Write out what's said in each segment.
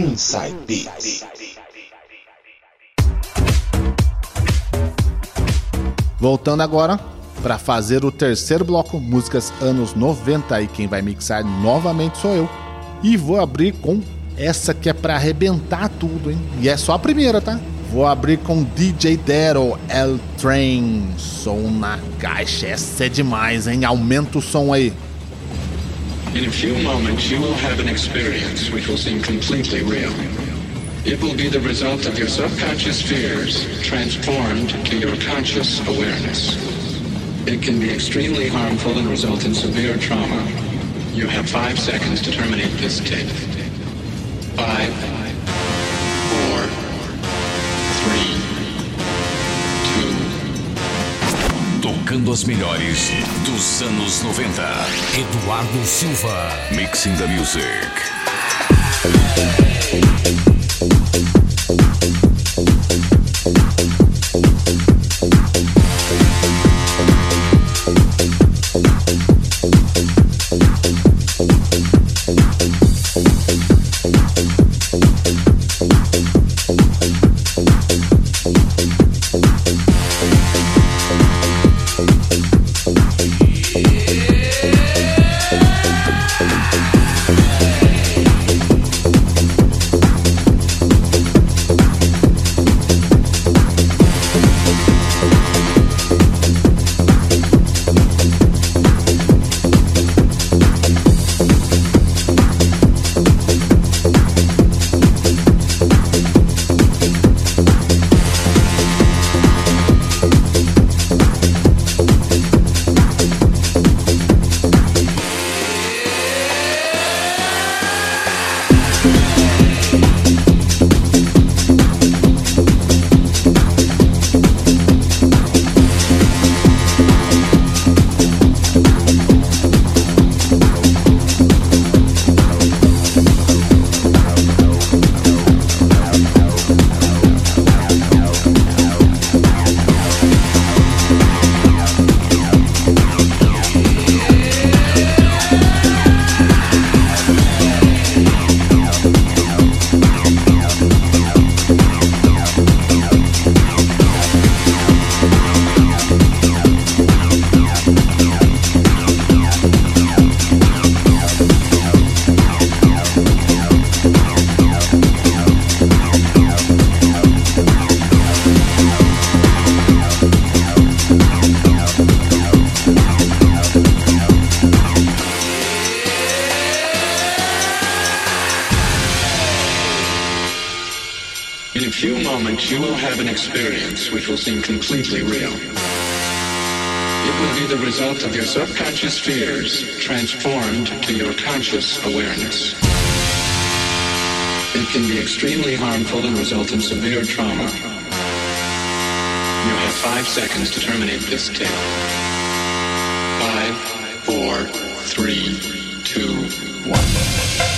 Inside Beats. Voltando agora para fazer o terceiro bloco, músicas anos 90 e quem vai mixar novamente sou eu. E vou abrir com essa que é para arrebentar tudo, hein? E é só a primeira, tá? Vou abrir com DJ Dero, L Train. Som na caixa, essa é demais, hein? Aumenta o som aí. In a few moments, you will have an experience which will seem completely real. It will be the result of your subconscious fears transformed to your conscious awareness. It can be extremely harmful and result in severe trauma. You have five seconds to terminate this tape. Five, Tocando as melhores dos anos 90. Eduardo Silva. Mixing the music. Completely real. It will be the result of your subconscious fears transformed to your conscious awareness. It can be extremely harmful and result in severe trauma. You have five seconds to terminate this tape. Five, four, three, two, one.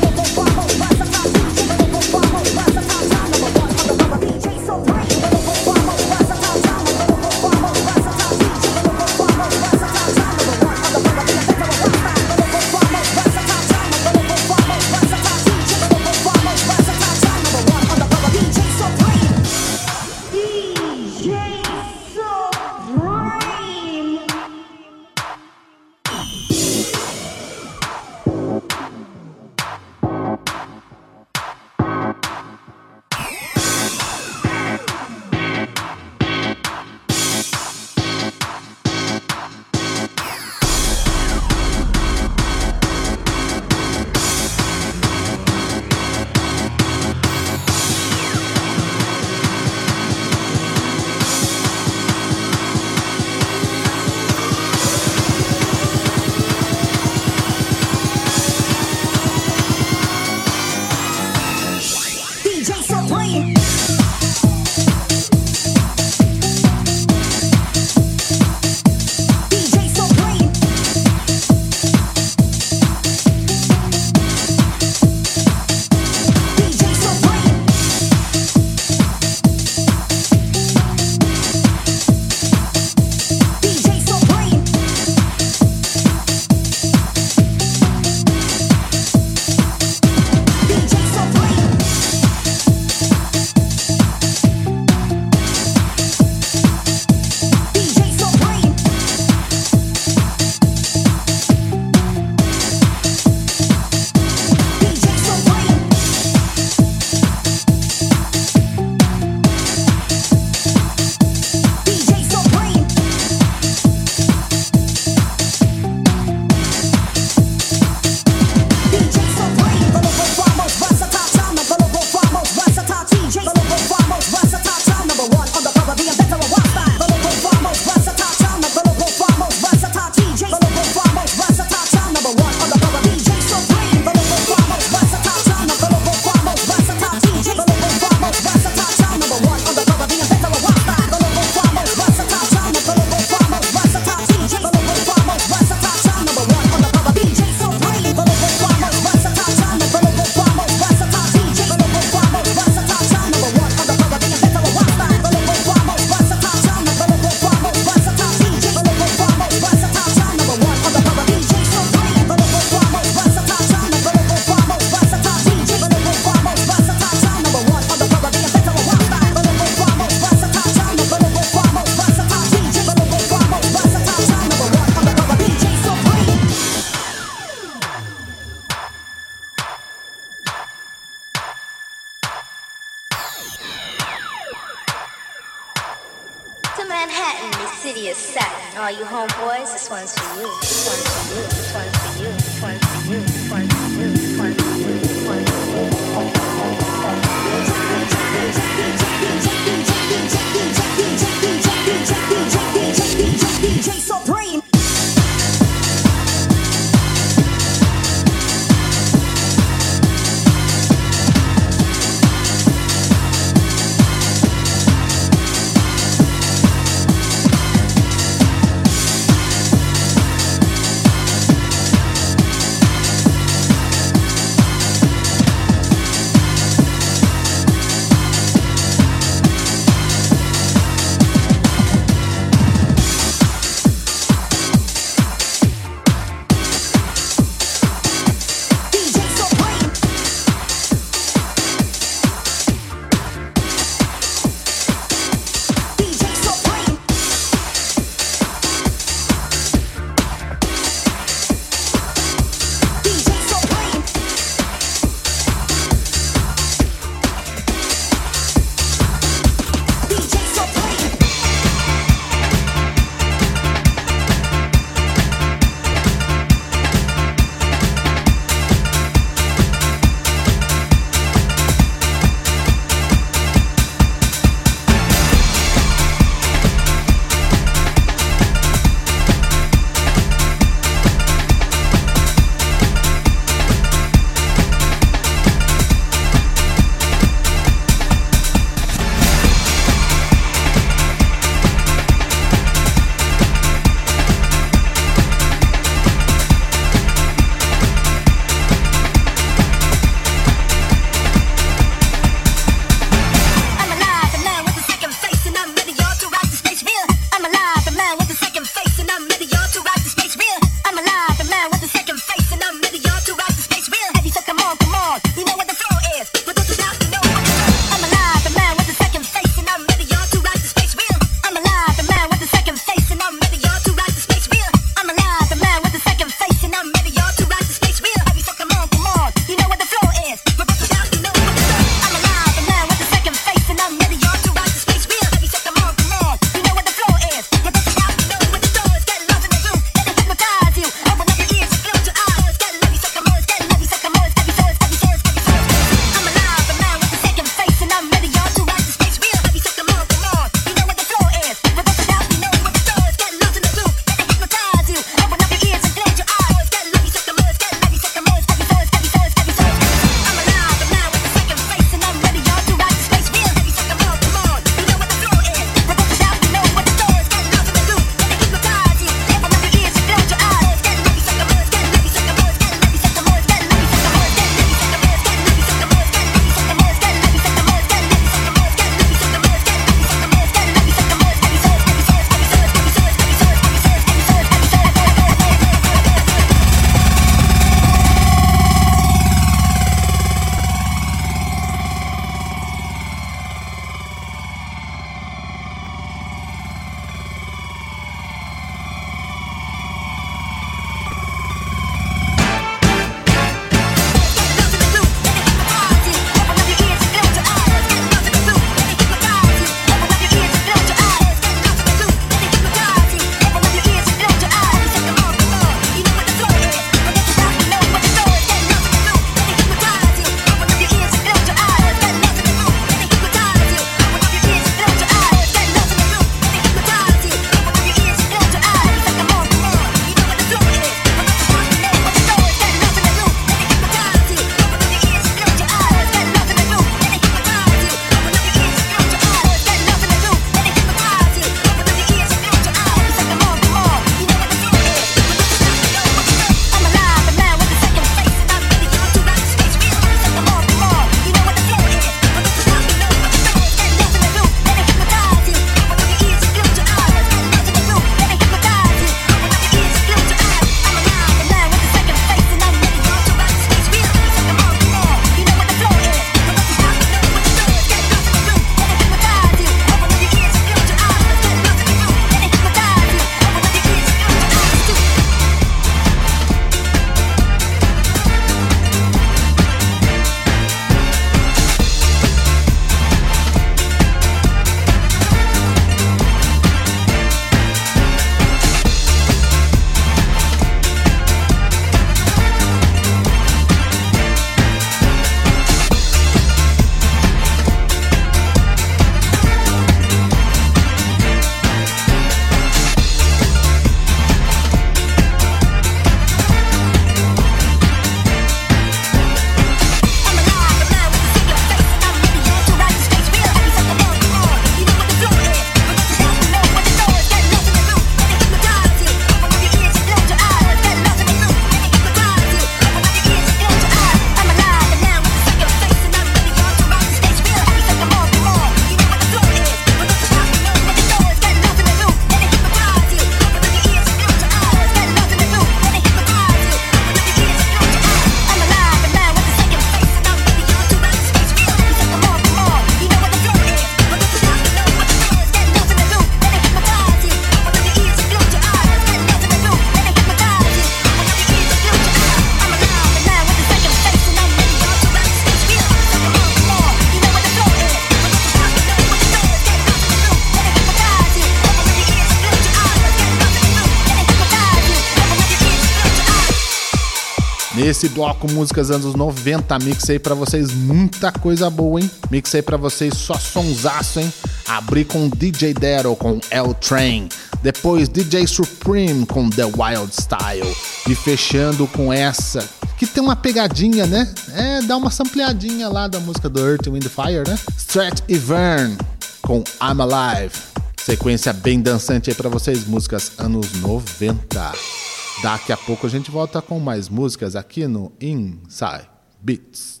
Esse bloco Músicas anos 90, mixei para vocês muita coisa boa, hein? Mixei para vocês só sonsaço, hein? Abri com DJ Dero com L Train, depois DJ Supreme com The Wild Style e fechando com essa que tem uma pegadinha, né? É, dá uma sampleadinha lá da música do Earth, Wind Fire, né? Strat Vern com I'm Alive. Sequência bem dançante aí para vocês, músicas anos 90. Daqui a pouco a gente volta com mais músicas aqui no Inside Beats.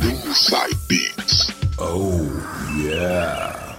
Inside Beats. Oh, yeah.